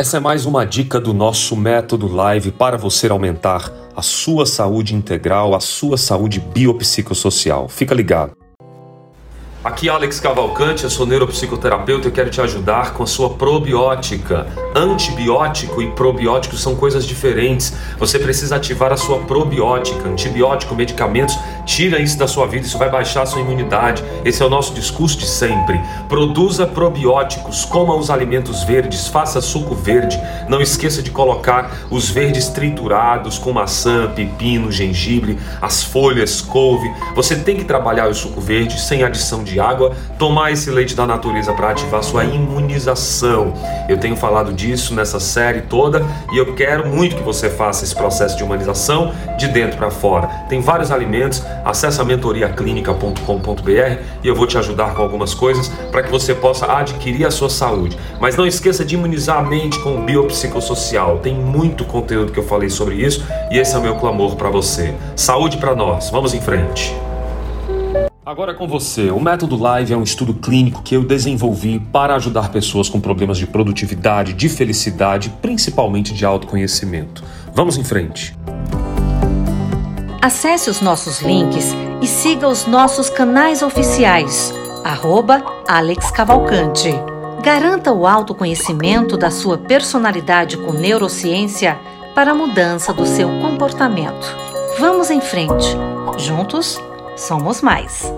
Essa é mais uma dica do nosso método live para você aumentar a sua saúde integral, a sua saúde biopsicossocial. Fica ligado. Aqui Alex Cavalcante, eu sou neuropsicoterapeuta e quero te ajudar com a sua probiótica. Antibiótico e probiótico são coisas diferentes. Você precisa ativar a sua probiótica. Antibiótico, medicamentos, tira isso da sua vida, isso vai baixar a sua imunidade. Esse é o nosso discurso de sempre. Produza probióticos, coma os alimentos verdes, faça suco verde. Não esqueça de colocar os verdes triturados com maçã, pepino, gengibre, as folhas, couve. Você tem que trabalhar o suco verde sem adição de água, tomar esse leite da natureza para ativar sua imunização. Eu tenho falado disso nessa série toda e eu quero muito que você faça esse processo de humanização de dentro para fora. Tem vários alimentos, acesse a mentoriaclinica.com.br e eu vou te ajudar com algumas coisas para que você possa adquirir a sua saúde. Mas não esqueça de imunizar a mente com o biopsicossocial. Tem muito conteúdo que eu falei sobre isso e esse é o meu clamor para você. Saúde para nós. Vamos em frente. Agora com você. O método Live é um estudo clínico que eu desenvolvi para ajudar pessoas com problemas de produtividade, de felicidade, principalmente de autoconhecimento. Vamos em frente. Acesse os nossos links e siga os nossos canais oficiais. Arroba Alex Cavalcante. Garanta o autoconhecimento da sua personalidade com neurociência para a mudança do seu comportamento. Vamos em frente. Juntos, somos mais.